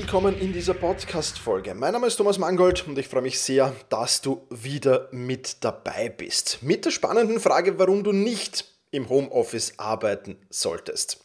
Willkommen in dieser Podcast-Folge. Mein Name ist Thomas Mangold und ich freue mich sehr, dass du wieder mit dabei bist. Mit der spannenden Frage, warum du nicht im Homeoffice arbeiten solltest.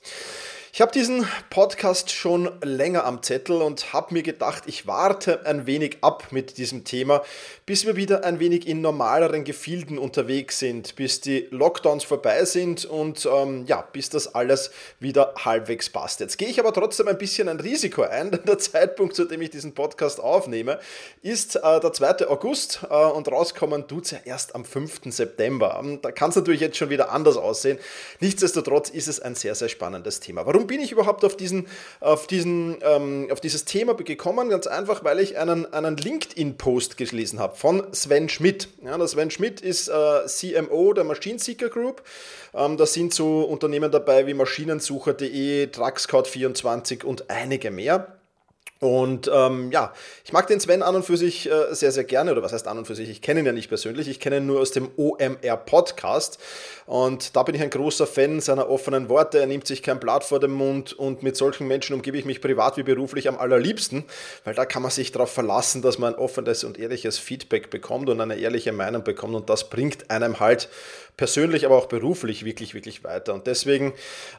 Ich habe diesen Podcast schon länger am Zettel und habe mir gedacht, ich warte ein wenig ab mit diesem Thema, bis wir wieder ein wenig in normaleren Gefilden unterwegs sind, bis die Lockdowns vorbei sind und ähm, ja, bis das alles wieder halbwegs passt. Jetzt gehe ich aber trotzdem ein bisschen ein Risiko ein, denn der Zeitpunkt, zu dem ich diesen Podcast aufnehme, ist äh, der 2. August äh, und rauskommen tut es ja erst am 5. September. Ähm, da kann es natürlich jetzt schon wieder anders aussehen. Nichtsdestotrotz ist es ein sehr, sehr spannendes Thema. Warum bin ich überhaupt auf, diesen, auf, diesen, ähm, auf dieses Thema gekommen? Ganz einfach, weil ich einen, einen LinkedIn-Post gelesen habe von Sven Schmidt. Ja, der Sven Schmidt ist äh, CMO der Machine Seeker Group. Ähm, da sind so Unternehmen dabei wie Maschinensucher.de, Truckscout24 und einige mehr. Und ähm, ja, ich mag den Sven an und für sich äh, sehr, sehr gerne. Oder was heißt an und für sich? Ich kenne ihn ja nicht persönlich. Ich kenne ihn nur aus dem OMR Podcast. Und da bin ich ein großer Fan seiner offenen Worte. Er nimmt sich kein Blatt vor den Mund und mit solchen Menschen umgebe ich mich privat wie beruflich am allerliebsten, weil da kann man sich darauf verlassen, dass man ein offenes und ehrliches Feedback bekommt und eine ehrliche Meinung bekommt. Und das bringt einem halt persönlich, aber auch beruflich wirklich, wirklich weiter. Und deswegen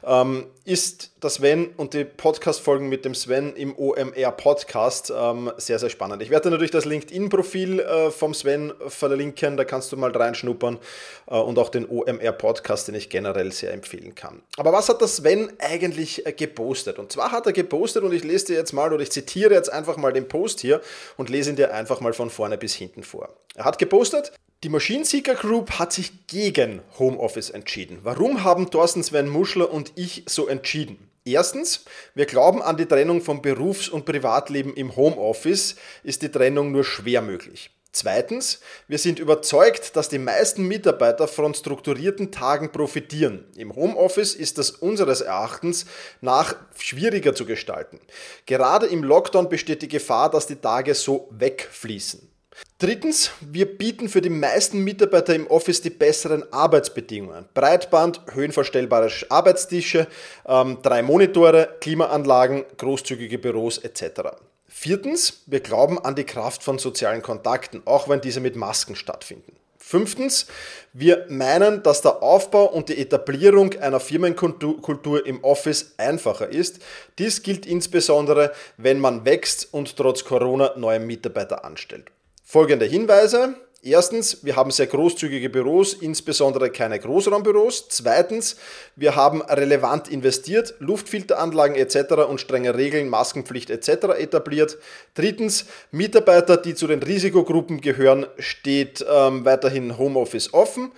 ähm, ist das Sven und die Podcast-Folgen mit dem Sven im OMR Podcast ähm, sehr, sehr spannend. Ich werde natürlich das LinkedIn-Profil äh, vom Sven verlinken, da kannst du mal reinschnuppern äh, und auch den OMR Podcast, den ich generell sehr empfehlen kann. Aber was hat das Sven eigentlich äh, gepostet? Und zwar hat er gepostet und ich lese dir jetzt mal oder ich zitiere jetzt einfach mal den Post hier und lese ihn dir einfach mal von vorne bis hinten vor. Er hat gepostet, die Machine Seeker Group hat sich gegen Homeoffice entschieden. Warum haben Thorsten Sven Muschler und ich so entschieden? Erstens, wir glauben an die Trennung von Berufs- und Privatleben im Homeoffice, ist die Trennung nur schwer möglich. Zweitens, wir sind überzeugt, dass die meisten Mitarbeiter von strukturierten Tagen profitieren. Im Homeoffice ist das unseres Erachtens nach schwieriger zu gestalten. Gerade im Lockdown besteht die Gefahr, dass die Tage so wegfließen. Drittens, wir bieten für die meisten Mitarbeiter im Office die besseren Arbeitsbedingungen. Breitband, höhenverstellbare Arbeitstische, ähm, drei Monitore, Klimaanlagen, großzügige Büros etc. Viertens, wir glauben an die Kraft von sozialen Kontakten, auch wenn diese mit Masken stattfinden. Fünftens, wir meinen, dass der Aufbau und die Etablierung einer Firmenkultur im Office einfacher ist. Dies gilt insbesondere, wenn man wächst und trotz Corona neue Mitarbeiter anstellt. Folgende Hinweise. Erstens, wir haben sehr großzügige Büros, insbesondere keine Großraumbüros. Zweitens, wir haben relevant investiert, Luftfilteranlagen etc. und strenge Regeln, Maskenpflicht etc. etabliert. Drittens, Mitarbeiter, die zu den Risikogruppen gehören, steht ähm, weiterhin Homeoffice offen.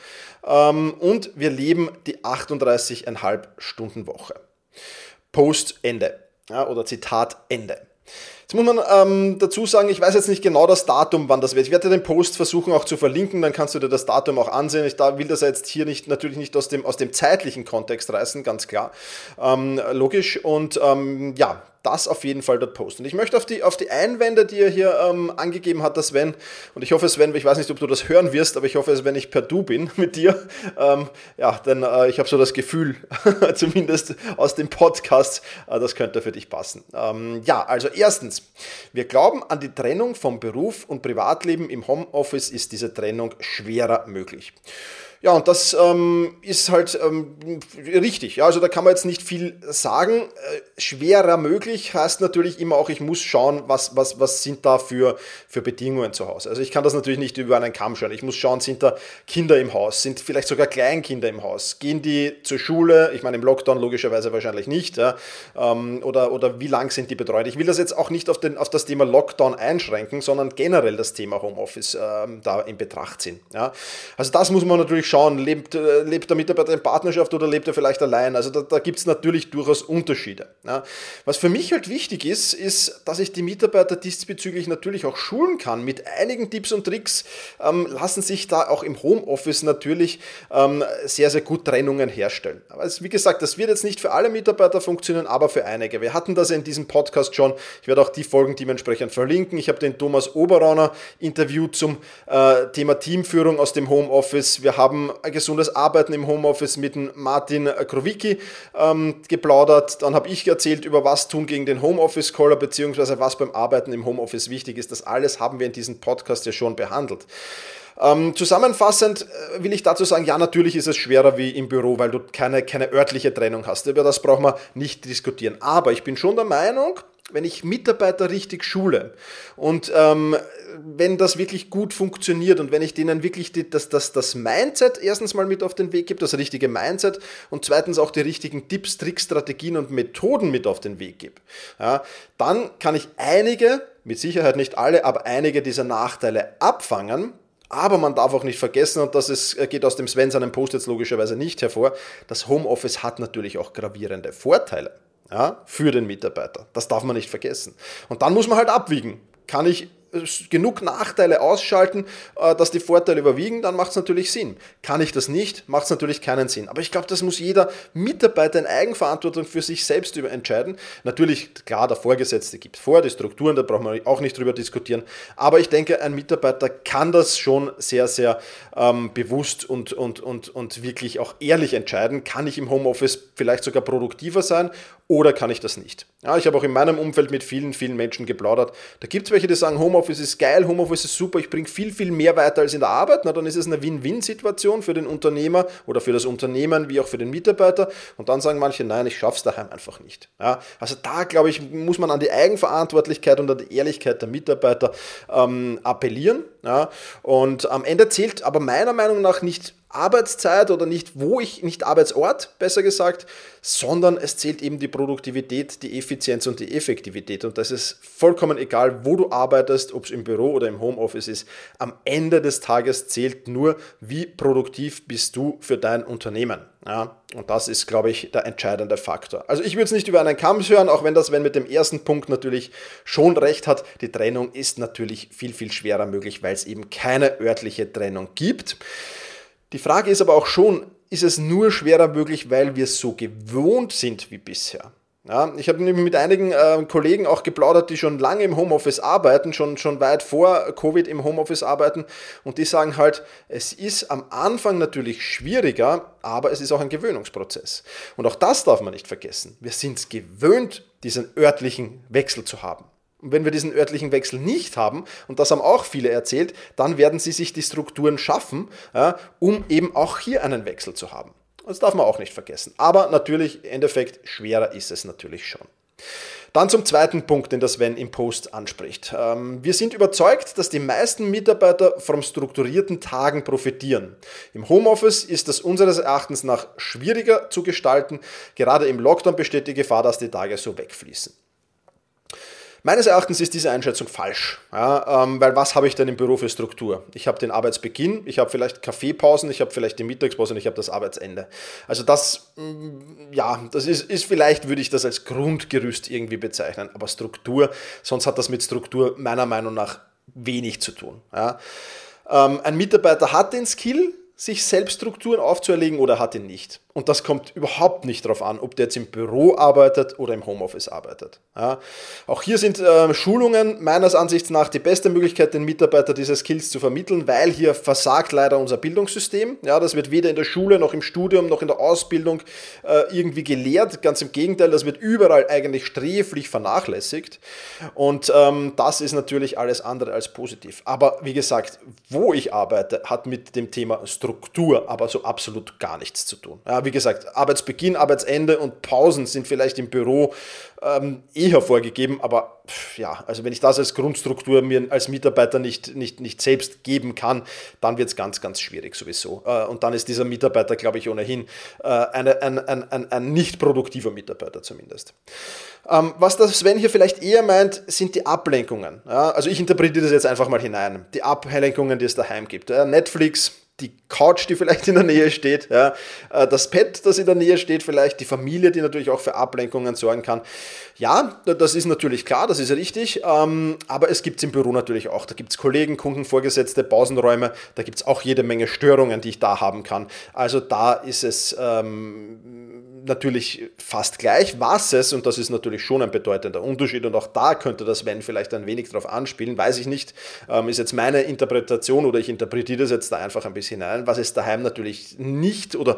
Ähm, und wir leben die 38,5 Stunden Woche. Post Ende. Ja, oder Zitat Ende. Jetzt muss man ähm, dazu sagen, ich weiß jetzt nicht genau das Datum, wann das wird. Ich werde den Post versuchen auch zu verlinken, dann kannst du dir das Datum auch ansehen. Ich da will das jetzt hier nicht, natürlich nicht aus dem, aus dem zeitlichen Kontext reißen, ganz klar. Ähm, logisch. Und ähm, ja, das auf jeden Fall dort posten. Ich möchte auf die, auf die Einwände, die er hier ähm, angegeben hat, dass Sven, und ich hoffe, Sven, ich weiß nicht, ob du das hören wirst, aber ich hoffe, wenn ich per Du bin mit dir, ähm, ja, denn äh, ich habe so das Gefühl, zumindest aus dem Podcast, äh, das könnte für dich passen. Ähm, ja, also erstens, wir glauben an die Trennung vom Beruf und Privatleben. Im Homeoffice ist diese Trennung schwerer möglich. Ja, und das ähm, ist halt ähm, richtig. Ja, also da kann man jetzt nicht viel sagen. Äh, schwerer möglich heißt natürlich immer auch, ich muss schauen, was, was, was sind da für, für Bedingungen zu Hause. Also ich kann das natürlich nicht über einen Kamm schauen. Ich muss schauen, sind da Kinder im Haus, sind vielleicht sogar Kleinkinder im Haus, gehen die zur Schule? Ich meine, im Lockdown logischerweise wahrscheinlich nicht. Ja? Ähm, oder, oder wie lang sind die betreut? Ich will das jetzt auch nicht auf, den, auf das Thema Lockdown einschränken, sondern generell das Thema Homeoffice ähm, da in Betracht ziehen. Ja? Also das muss man natürlich schauen, lebt, äh, lebt der Mitarbeiter in Partnerschaft oder lebt er vielleicht allein? Also da, da gibt es natürlich durchaus Unterschiede. Ja. Was für mich halt wichtig ist, ist, dass ich die Mitarbeiter diesbezüglich natürlich auch schulen kann. Mit einigen Tipps und Tricks ähm, lassen sich da auch im Homeoffice natürlich ähm, sehr, sehr gut Trennungen herstellen. Aber es, wie gesagt, das wird jetzt nicht für alle Mitarbeiter funktionieren, aber für einige. Wir hatten das in diesem Podcast schon. Ich werde auch die Folgen dementsprechend verlinken. Ich habe den Thomas Oberrauner interviewt zum äh, Thema Teamführung aus dem Homeoffice. Wir haben gesundes Arbeiten im Homeoffice mit Martin Krowicki ähm, geplaudert. Dann habe ich erzählt über was tun gegen den Homeoffice-Caller, beziehungsweise was beim Arbeiten im Homeoffice wichtig ist. Das alles haben wir in diesem Podcast ja schon behandelt. Ähm, zusammenfassend äh, will ich dazu sagen, ja, natürlich ist es schwerer wie im Büro, weil du keine, keine örtliche Trennung hast. Über das brauchen wir nicht diskutieren. Aber ich bin schon der Meinung, wenn ich Mitarbeiter richtig schule und ähm, wenn das wirklich gut funktioniert und wenn ich denen wirklich die, das, das, das Mindset erstens mal mit auf den Weg gebe, das richtige Mindset und zweitens auch die richtigen Tipps, Tricks, Strategien und Methoden mit auf den Weg gebe, ja, dann kann ich einige, mit Sicherheit nicht alle, aber einige dieser Nachteile abfangen. Aber man darf auch nicht vergessen, und das ist, geht aus dem Sven seinem Post jetzt logischerweise nicht hervor, das Homeoffice hat natürlich auch gravierende Vorteile ja, für den Mitarbeiter. Das darf man nicht vergessen. Und dann muss man halt abwiegen. Kann ich genug Nachteile ausschalten, äh, dass die Vorteile überwiegen, dann macht es natürlich Sinn. Kann ich das nicht, macht es natürlich keinen Sinn. Aber ich glaube, das muss jeder Mitarbeiter in Eigenverantwortung für sich selbst entscheiden. Natürlich, klar, der Vorgesetzte gibt vor, die Strukturen, da brauchen wir auch nicht drüber diskutieren. Aber ich denke, ein Mitarbeiter kann das schon sehr, sehr ähm, bewusst und, und, und, und wirklich auch ehrlich entscheiden. Kann ich im Homeoffice vielleicht sogar produktiver sein oder kann ich das nicht? Ja, ich habe auch in meinem Umfeld mit vielen, vielen Menschen geplaudert. Da gibt es welche, die sagen, Homeoffice ist geil, Homeoffice ist super, ich bringe viel, viel mehr weiter als in der Arbeit. Na, dann ist es eine Win-Win-Situation für den Unternehmer oder für das Unternehmen wie auch für den Mitarbeiter. Und dann sagen manche, nein, ich schaffe es daheim einfach nicht. Ja, also da, glaube ich, muss man an die Eigenverantwortlichkeit und an die Ehrlichkeit der Mitarbeiter ähm, appellieren. Ja, und am Ende zählt aber meiner Meinung nach nicht Arbeitszeit oder nicht wo ich, nicht Arbeitsort, besser gesagt, sondern es zählt eben die Produktivität, die Effizienz und die Effektivität. Und das ist vollkommen egal, wo du arbeitest, ob es im Büro oder im Homeoffice ist. Am Ende des Tages zählt nur, wie produktiv bist du für dein Unternehmen. Ja, und das ist, glaube ich, der entscheidende Faktor. Also ich würde es nicht über einen Kamm hören, auch wenn das, wenn mit dem ersten Punkt natürlich schon recht hat. Die Trennung ist natürlich viel, viel schwerer möglich, weil es eben keine örtliche Trennung gibt. Die Frage ist aber auch schon, ist es nur schwerer möglich, weil wir es so gewohnt sind wie bisher? Ja, ich habe mit einigen äh, Kollegen auch geplaudert, die schon lange im Homeoffice arbeiten, schon, schon weit vor Covid im Homeoffice arbeiten und die sagen halt, es ist am Anfang natürlich schwieriger, aber es ist auch ein Gewöhnungsprozess. Und auch das darf man nicht vergessen. Wir sind es gewöhnt, diesen örtlichen Wechsel zu haben. Und wenn wir diesen örtlichen Wechsel nicht haben, und das haben auch viele erzählt, dann werden sie sich die Strukturen schaffen, ja, um eben auch hier einen Wechsel zu haben. Das darf man auch nicht vergessen. Aber natürlich, im Endeffekt, schwerer ist es natürlich schon. Dann zum zweiten Punkt, den das Sven im Post anspricht. Ähm, wir sind überzeugt, dass die meisten Mitarbeiter vom strukturierten Tagen profitieren. Im Homeoffice ist das unseres Erachtens nach schwieriger zu gestalten. Gerade im Lockdown besteht die Gefahr, dass die Tage so wegfließen. Meines Erachtens ist diese Einschätzung falsch, ja, ähm, weil was habe ich denn im Büro für Struktur? Ich habe den Arbeitsbeginn, ich habe vielleicht Kaffeepausen, ich habe vielleicht die Mittagspause und ich habe das Arbeitsende. Also das, mm, ja, das ist, ist vielleicht, würde ich das als Grundgerüst irgendwie bezeichnen, aber Struktur, sonst hat das mit Struktur meiner Meinung nach wenig zu tun. Ja. Ähm, ein Mitarbeiter hat den Skill, sich selbst Strukturen aufzuerlegen oder hat ihn nicht. Und das kommt überhaupt nicht darauf an, ob der jetzt im Büro arbeitet oder im Homeoffice arbeitet. Ja. Auch hier sind äh, Schulungen meines Ansichts nach die beste Möglichkeit, den Mitarbeiter diese Skills zu vermitteln, weil hier versagt leider unser Bildungssystem. Ja, das wird weder in der Schule noch im Studium noch in der Ausbildung äh, irgendwie gelehrt. Ganz im Gegenteil, das wird überall eigentlich sträflich vernachlässigt. Und ähm, das ist natürlich alles andere als positiv. Aber wie gesagt, wo ich arbeite, hat mit dem Thema Struktur aber so absolut gar nichts zu tun. Ja, wie gesagt, Arbeitsbeginn, Arbeitsende und Pausen sind vielleicht im Büro ähm, eher vorgegeben, aber pff, ja, also wenn ich das als Grundstruktur mir als Mitarbeiter nicht, nicht, nicht selbst geben kann, dann wird es ganz, ganz schwierig sowieso. Äh, und dann ist dieser Mitarbeiter, glaube ich, ohnehin äh, eine, ein, ein, ein, ein nicht produktiver Mitarbeiter zumindest. Ähm, was das Sven hier vielleicht eher meint, sind die Ablenkungen. Ja, also ich interpretiere das jetzt einfach mal hinein. Die Ablenkungen, die es daheim gibt. Ja, Netflix, die Couch, die vielleicht in der Nähe steht, ja, äh, das Pet, das in der Nähe steht, vielleicht die Familie, die natürlich auch für Ablenkungen sorgen kann. Ja, das ist natürlich klar, das ist richtig, ähm, aber es gibt es im Büro natürlich auch. Da gibt es Kollegen, Kunden, Vorgesetzte, Pausenräume, da gibt es auch jede Menge Störungen, die ich da haben kann. Also da ist es ähm, natürlich fast gleich. Was es, und das ist natürlich schon ein bedeutender Unterschied, und auch da könnte das Wenn vielleicht ein wenig darauf anspielen, weiß ich nicht, ähm, ist jetzt meine Interpretation oder ich interpretiere das jetzt da einfach ein bisschen hinein, was es daheim natürlich nicht oder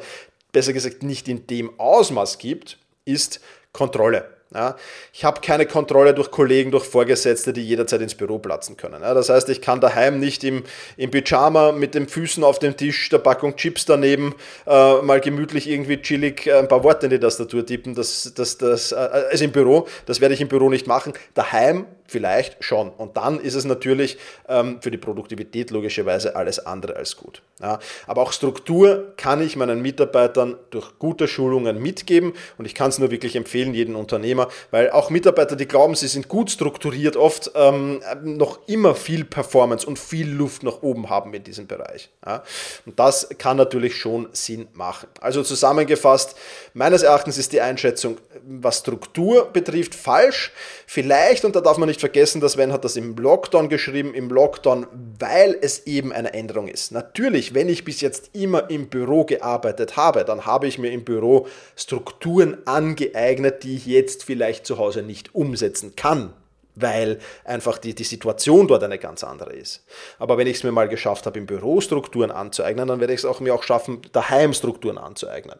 besser gesagt nicht in dem Ausmaß gibt, ist Kontrolle. Ja, ich habe keine Kontrolle durch Kollegen, durch Vorgesetzte, die jederzeit ins Büro platzen können. Ja, das heißt, ich kann daheim nicht im, im Pyjama mit den Füßen auf dem Tisch, der Packung Chips daneben, äh, mal gemütlich irgendwie chillig äh, ein paar Worte in die Tastatur tippen. Das, das, das, äh, also im Büro, das werde ich im Büro nicht machen. Daheim vielleicht schon. Und dann ist es natürlich ähm, für die Produktivität logischerweise alles andere als gut. Ja, aber auch Struktur kann ich meinen Mitarbeitern durch gute Schulungen mitgeben und ich kann es nur wirklich empfehlen, jeden Unternehmer, weil auch Mitarbeiter, die glauben, sie sind gut strukturiert, oft ähm, noch immer viel Performance und viel Luft nach oben haben in diesem Bereich. Ja, und das kann natürlich schon Sinn machen. Also zusammengefasst, meines Erachtens ist die Einschätzung, was Struktur betrifft, falsch. Vielleicht, und da darf man nicht vergessen, dass Sven hat das im Lockdown geschrieben, im Lockdown, weil es eben eine Änderung ist. Natürlich wenn ich bis jetzt immer im Büro gearbeitet habe, dann habe ich mir im Büro Strukturen angeeignet, die ich jetzt vielleicht zu Hause nicht umsetzen kann weil einfach die, die Situation dort eine ganz andere ist. Aber wenn ich es mir mal geschafft habe, im Büro Strukturen anzueignen, dann werde ich es auch mir auch schaffen, daheim Strukturen anzueignen.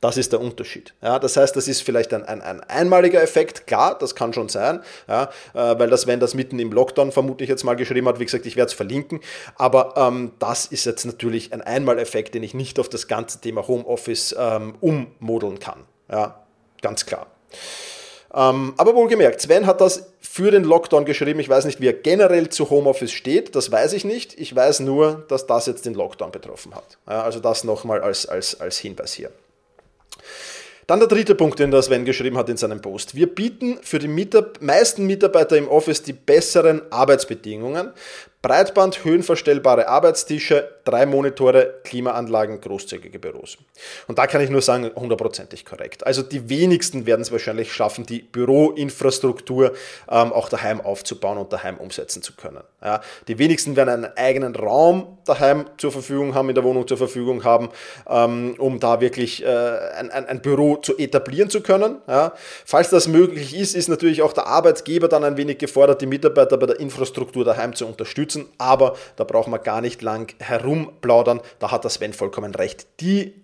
Das ist der Unterschied. Ja, das heißt, das ist vielleicht ein, ein, ein einmaliger Effekt, klar, das kann schon sein, ja, äh, weil das, wenn das mitten im Lockdown vermutlich jetzt mal geschrieben hat, wie gesagt, ich werde es verlinken, aber ähm, das ist jetzt natürlich ein Einmaleffekt, den ich nicht auf das ganze Thema Homeoffice ähm, ummodeln kann. Ja, ganz klar. Ähm, aber wohlgemerkt, Sven hat das für den Lockdown geschrieben. Ich weiß nicht, wie er generell zu Homeoffice steht. Das weiß ich nicht. Ich weiß nur, dass das jetzt den Lockdown betroffen hat. Ja, also das nochmal als, als, als Hinweis hier. Dann der dritte Punkt, den der Sven geschrieben hat in seinem Post. Wir bieten für die Mitab meisten Mitarbeiter im Office die besseren Arbeitsbedingungen. Breitband, höhenverstellbare Arbeitstische, drei Monitore, Klimaanlagen, großzügige Büros. Und da kann ich nur sagen, hundertprozentig korrekt. Also die wenigsten werden es wahrscheinlich schaffen, die Büroinfrastruktur ähm, auch daheim aufzubauen und daheim umsetzen zu können. Ja, die wenigsten werden einen eigenen Raum daheim zur Verfügung haben, in der Wohnung zur Verfügung haben, ähm, um da wirklich äh, ein, ein, ein, Büro zu etablieren zu können. Ja, falls das möglich ist, ist natürlich auch der Arbeitgeber dann ein wenig gefordert, die Mitarbeiter bei der Infrastruktur daheim zu unterstützen unterstützen, aber da brauchen wir gar nicht lang herumplaudern, da hat der Sven vollkommen recht. Die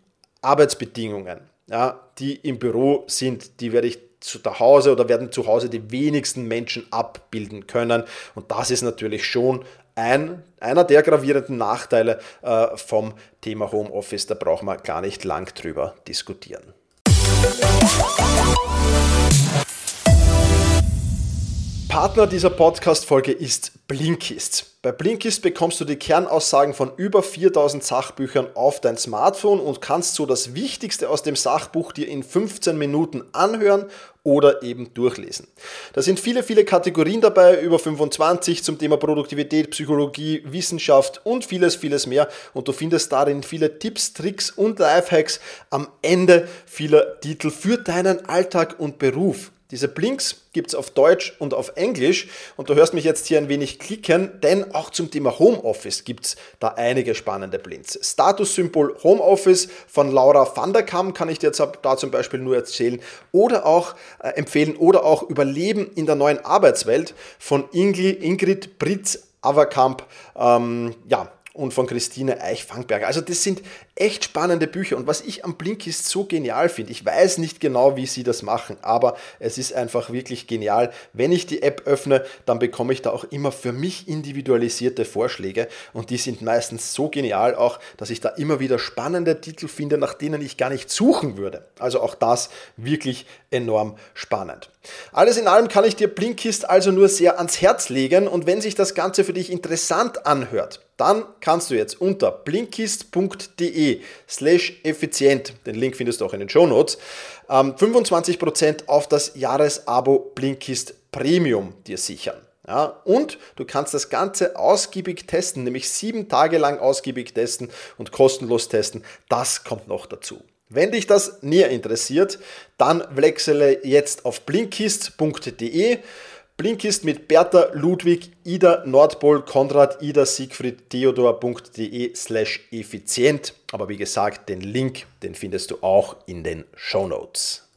Arbeitsbedingungen, ja, die im Büro sind, die werde ich zu Hause oder werden zu Hause die wenigsten Menschen abbilden können. Und das ist natürlich schon ein, einer der gravierenden Nachteile äh, vom Thema Homeoffice. Da brauchen wir gar nicht lang drüber diskutieren. Partner dieser Podcast-Folge ist Blinkist. Bei Blinkist bekommst du die Kernaussagen von über 4000 Sachbüchern auf dein Smartphone und kannst so das Wichtigste aus dem Sachbuch dir in 15 Minuten anhören oder eben durchlesen. Da sind viele, viele Kategorien dabei, über 25 zum Thema Produktivität, Psychologie, Wissenschaft und vieles, vieles mehr. Und du findest darin viele Tipps, Tricks und Lifehacks am Ende vieler Titel für deinen Alltag und Beruf. Diese Blinks gibt es auf Deutsch und auf Englisch und du hörst mich jetzt hier ein wenig klicken, denn auch zum Thema Homeoffice gibt es da einige spannende Blinks. Statussymbol Homeoffice von Laura van der Kam kann ich dir jetzt da zum Beispiel nur erzählen oder auch äh, empfehlen oder auch Überleben in der neuen Arbeitswelt von Ingrid Britz Averkamp. Ähm, ja, und von Christine Eichfangberger. Also das sind echt spannende Bücher und was ich am Blinkist so genial finde, ich weiß nicht genau, wie sie das machen, aber es ist einfach wirklich genial. Wenn ich die App öffne, dann bekomme ich da auch immer für mich individualisierte Vorschläge und die sind meistens so genial auch, dass ich da immer wieder spannende Titel finde, nach denen ich gar nicht suchen würde. Also auch das wirklich enorm spannend. Alles in allem kann ich dir Blinkist also nur sehr ans Herz legen und wenn sich das Ganze für dich interessant anhört, dann kannst du jetzt unter blinkist.de slash effizient, den Link findest du auch in den Show Notes, 25% ähm, auf das Jahresabo Blinkist Premium dir sichern. Ja, und du kannst das Ganze ausgiebig testen, nämlich sieben Tage lang ausgiebig testen und kostenlos testen. Das kommt noch dazu. Wenn dich das näher interessiert, dann wechsle jetzt auf blinkist.de. Blinkist mit Bertha Ludwig Ida Nordpol Konrad Ida Siegfried Theodor.de slash effizient. Aber wie gesagt, den Link, den findest du auch in den Show Notes.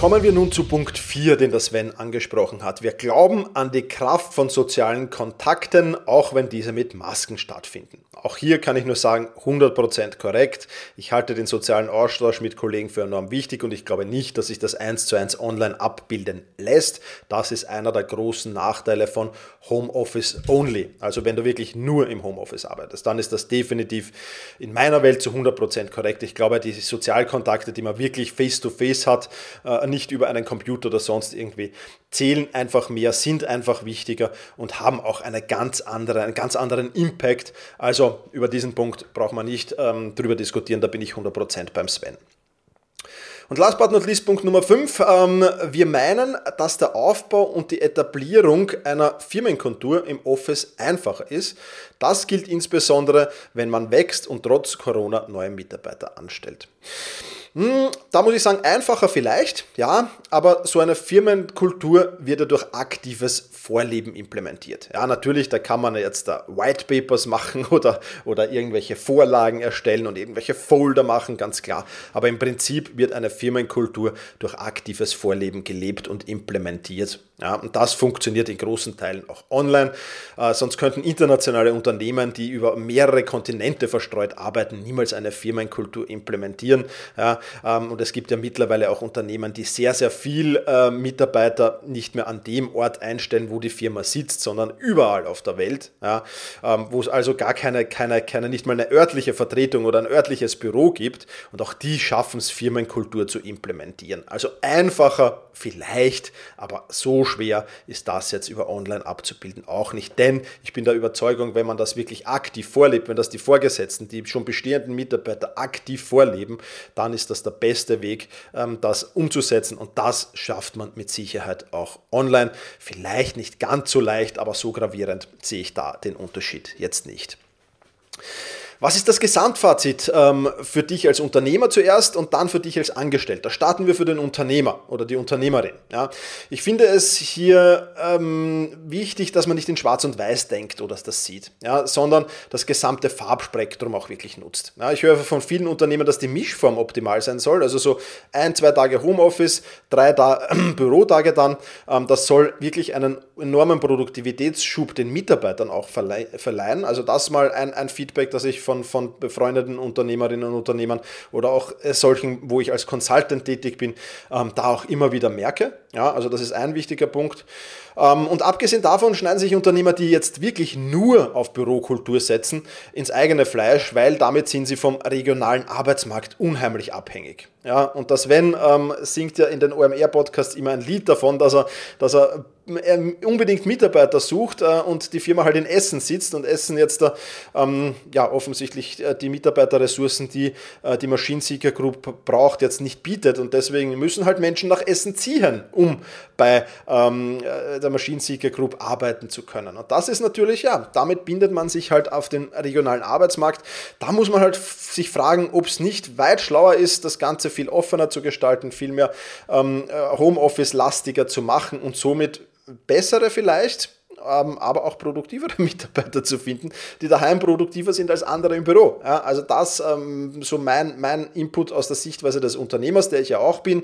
Kommen wir nun zu Punkt 4, den das Sven angesprochen hat. Wir glauben an die Kraft von sozialen Kontakten, auch wenn diese mit Masken stattfinden. Auch hier kann ich nur sagen, 100% korrekt. Ich halte den sozialen Austausch mit Kollegen für enorm wichtig und ich glaube nicht, dass sich das eins zu eins online abbilden lässt. Das ist einer der großen Nachteile von Homeoffice Only. Also wenn du wirklich nur im Homeoffice arbeitest, dann ist das definitiv in meiner Welt zu 100% korrekt. Ich glaube, diese Sozialkontakte, die man wirklich face-to-face -face hat, äh, nicht über einen Computer oder sonst irgendwie, zählen einfach mehr, sind einfach wichtiger und haben auch eine ganz andere, einen ganz anderen Impact. Also über diesen Punkt braucht man nicht ähm, drüber diskutieren, da bin ich 100% beim Sven. Und last but not least Punkt Nummer 5. Ähm, wir meinen, dass der Aufbau und die Etablierung einer Firmenkultur im Office einfacher ist. Das gilt insbesondere, wenn man wächst und trotz Corona neue Mitarbeiter anstellt. Hm, da muss ich sagen, einfacher vielleicht, ja, aber so eine Firmenkultur wird ja durch aktives Vorleben implementiert. Ja, natürlich, da kann man jetzt da White Papers machen oder, oder irgendwelche Vorlagen erstellen und irgendwelche Folder machen, ganz klar. Aber im Prinzip wird eine Firmenkultur durch aktives Vorleben gelebt und implementiert. Ja, und das funktioniert in großen Teilen auch online. Äh, sonst könnten internationale Unternehmen, die über mehrere Kontinente verstreut arbeiten, niemals eine Firmenkultur implementieren. Ja, ähm, und es gibt ja mittlerweile auch Unternehmen, die sehr, sehr viel äh, Mitarbeiter nicht mehr an dem Ort einstellen, wo die Firma sitzt, sondern überall auf der Welt. Ja, ähm, wo es also gar keine, keine, keine, nicht mal eine örtliche Vertretung oder ein örtliches Büro gibt. Und auch die schaffen es, Firmenkultur zu implementieren. Also einfacher vielleicht, aber so schwer ist das jetzt über online abzubilden auch nicht. Denn ich bin der Überzeugung, wenn man das wirklich aktiv vorlebt, wenn das die Vorgesetzten, die schon bestehenden Mitarbeiter aktiv vorleben, dann ist das der beste Weg, ähm, das umzusetzen. Und das schafft man mit Sicherheit auch online. Vielleicht nicht ganz so leicht, aber so gravierend sehe ich da den Unterschied jetzt nicht. Was ist das Gesamtfazit ähm, für dich als Unternehmer zuerst und dann für dich als Angestellter? Starten wir für den Unternehmer oder die Unternehmerin. Ja. Ich finde es hier ähm, wichtig, dass man nicht in Schwarz und Weiß denkt oder das sieht, ja, sondern das gesamte Farbspektrum auch wirklich nutzt. Ja, ich höre von vielen Unternehmern, dass die Mischform optimal sein soll, also so ein, zwei Tage Homeoffice, drei da Bürotage dann. Ähm, das soll wirklich einen enormen Produktivitätsschub den Mitarbeitern auch verleihen. Also das mal ein, ein Feedback, das ich von, von befreundeten Unternehmerinnen und Unternehmern oder auch äh, solchen, wo ich als Consultant tätig bin, ähm, da auch immer wieder merke. Ja, also das ist ein wichtiger Punkt. Ähm, und abgesehen davon schneiden sich Unternehmer, die jetzt wirklich nur auf Bürokultur setzen, ins eigene Fleisch, weil damit sind sie vom regionalen Arbeitsmarkt unheimlich abhängig. Ja, und das Wenn ähm, singt ja in den OMR-Podcasts immer ein Lied davon, dass er, dass er unbedingt Mitarbeiter sucht äh, und die Firma halt in Essen sitzt. Und Essen jetzt da, ähm, ja, offensichtlich äh, die Mitarbeiterressourcen, die äh, die Maschinenseeker Group braucht, jetzt nicht bietet. Und deswegen müssen halt Menschen nach Essen ziehen, um bei ähm, äh, der Maschinenseeker Group arbeiten zu können. Und das ist natürlich, ja, damit bindet man sich halt auf den regionalen Arbeitsmarkt. Da muss man halt sich fragen, ob es nicht weit schlauer ist, das Ganze viel offener zu gestalten, viel mehr ähm, äh, Homeoffice-lastiger zu machen und somit bessere vielleicht, ähm, aber auch produktivere Mitarbeiter zu finden, die daheim produktiver sind als andere im Büro. Ja, also das ähm, so mein, mein Input aus der Sichtweise des Unternehmers, der ich ja auch bin.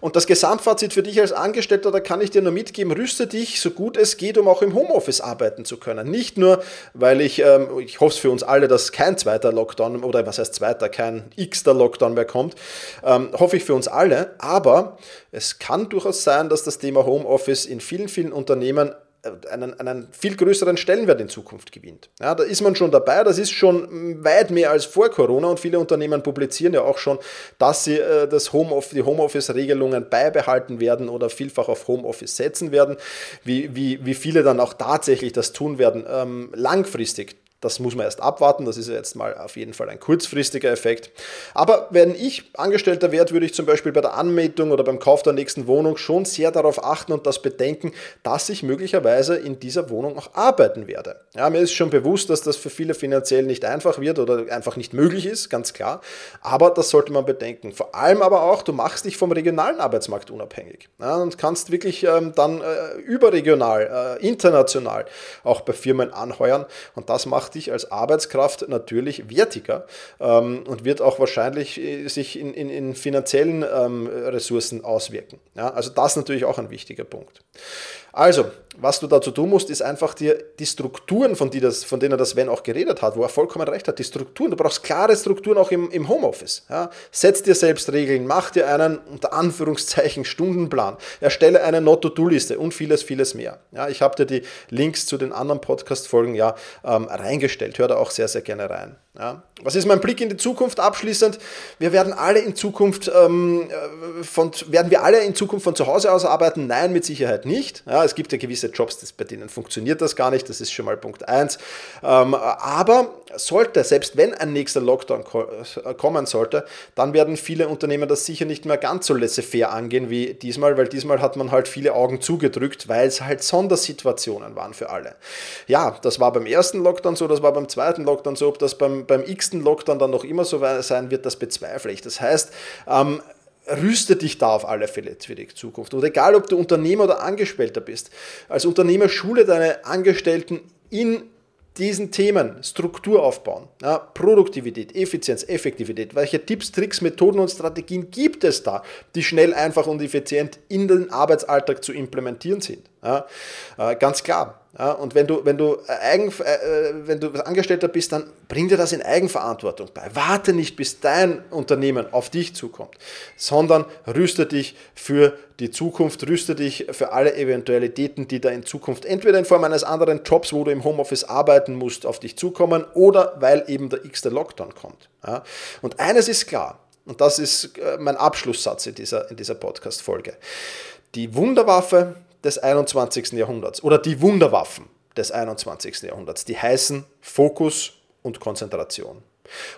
Und das Gesamtfazit für dich als Angestellter, da kann ich dir nur mitgeben, rüste dich so gut es geht, um auch im Homeoffice arbeiten zu können. Nicht nur, weil ich, ähm, ich hoffe für uns alle, dass kein zweiter Lockdown oder was heißt zweiter, kein x-ter Lockdown mehr kommt, ähm, hoffe ich für uns alle, aber es kann durchaus sein, dass das Thema Homeoffice in vielen, vielen Unternehmen einen, einen viel größeren Stellenwert in Zukunft gewinnt. Ja, da ist man schon dabei, das ist schon weit mehr als vor Corona und viele Unternehmen publizieren ja auch schon, dass sie äh, das Homeoffice, die Homeoffice-Regelungen beibehalten werden oder vielfach auf Homeoffice setzen werden. Wie, wie, wie viele dann auch tatsächlich das tun werden, ähm, langfristig das muss man erst abwarten. Das ist jetzt mal auf jeden Fall ein kurzfristiger Effekt. Aber wenn ich Angestellter wäre, würde ich zum Beispiel bei der Anmeldung oder beim Kauf der nächsten Wohnung schon sehr darauf achten und das bedenken, dass ich möglicherweise in dieser Wohnung auch arbeiten werde. Ja, mir ist schon bewusst, dass das für viele finanziell nicht einfach wird oder einfach nicht möglich ist, ganz klar. Aber das sollte man bedenken. Vor allem aber auch, du machst dich vom regionalen Arbeitsmarkt unabhängig ja, und kannst wirklich ähm, dann äh, überregional, äh, international auch bei Firmen anheuern. Und das macht macht dich als Arbeitskraft natürlich wertiger ähm, und wird auch wahrscheinlich äh, sich in, in, in finanziellen ähm, Ressourcen auswirken. Ja, also das ist natürlich auch ein wichtiger Punkt. Also, was du dazu tun musst, ist einfach dir die Strukturen, von, die das, von denen das Sven auch geredet hat, wo er vollkommen recht hat, die Strukturen, du brauchst klare Strukturen auch im, im Homeoffice. Ja. Setz dir selbst Regeln, mach dir einen unter Anführungszeichen Stundenplan, erstelle eine Not-to-Do-Liste und vieles, vieles mehr. Ja, ich habe dir die Links zu den anderen Podcast-Folgen ja ähm, reingestellt, hör da auch sehr, sehr gerne rein. Ja. Was ist mein Blick in die Zukunft abschließend? Wir werden alle in Zukunft ähm, äh, von, werden wir alle in Zukunft von zu Hause aus arbeiten? Nein, mit Sicherheit nicht. Ja, es gibt ja gewisse Jobs, das, bei denen funktioniert das gar nicht. Das ist schon mal Punkt 1. Ähm, aber sollte, selbst wenn ein nächster Lockdown äh, kommen sollte, dann werden viele Unternehmen das sicher nicht mehr ganz so laissez-faire angehen wie diesmal, weil diesmal hat man halt viele Augen zugedrückt, weil es halt Sondersituationen waren für alle. Ja, das war beim ersten Lockdown so, das war beim zweiten Lockdown so, ob das beim beim x-ten Lockdown dann noch immer so sein wird, das bezweifle ich. Das heißt, ähm, rüste dich da auf alle Fälle für die Zukunft. Und egal, ob du Unternehmer oder Angestellter bist, als Unternehmer schule deine Angestellten in diesen Themen Struktur aufbauen, ja, Produktivität, Effizienz, Effektivität, welche Tipps, Tricks, Methoden und Strategien gibt es da, die schnell, einfach und effizient in den Arbeitsalltag zu implementieren sind. Ja, äh, ganz klar. Ja, und wenn du, wenn du, Eigen, äh, wenn du Angestellter bist, dann bring dir das in Eigenverantwortung bei. Warte nicht, bis dein Unternehmen auf dich zukommt, sondern rüste dich für die Zukunft, rüste dich für alle Eventualitäten, die da in Zukunft entweder in Form eines anderen Jobs, wo du im Homeoffice arbeiten musst, auf dich zukommen oder weil eben der x-te Lockdown kommt. Ja, und eines ist klar, und das ist äh, mein Abschlusssatz in dieser, in dieser Podcast-Folge. Die Wunderwaffe des 21. Jahrhunderts oder die Wunderwaffen des 21. Jahrhunderts, die heißen Fokus und Konzentration.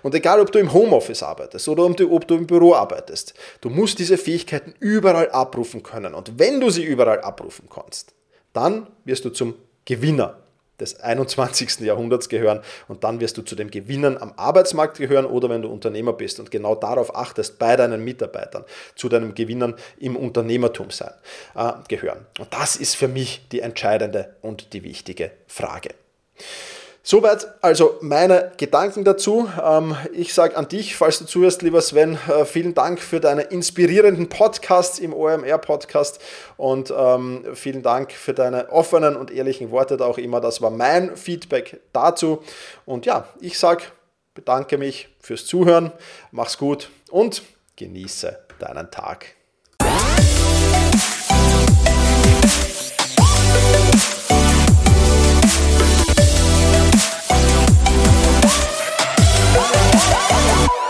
Und egal, ob du im Homeoffice arbeitest oder ob du im Büro arbeitest, du musst diese Fähigkeiten überall abrufen können. Und wenn du sie überall abrufen kannst, dann wirst du zum Gewinner des 21. Jahrhunderts gehören und dann wirst du zu den Gewinnern am Arbeitsmarkt gehören oder wenn du Unternehmer bist und genau darauf achtest, bei deinen Mitarbeitern zu deinen Gewinnern im Unternehmertum sein, äh, gehören. Und das ist für mich die entscheidende und die wichtige Frage. Soweit also meine Gedanken dazu. Ähm, ich sage an dich, falls du zuhörst, lieber Sven, äh, vielen Dank für deine inspirierenden Podcasts im OMR-Podcast und ähm, vielen Dank für deine offenen und ehrlichen Worte da auch immer. Das war mein Feedback dazu. Und ja, ich sage, bedanke mich fürs Zuhören, mach's gut und genieße deinen Tag. Bye.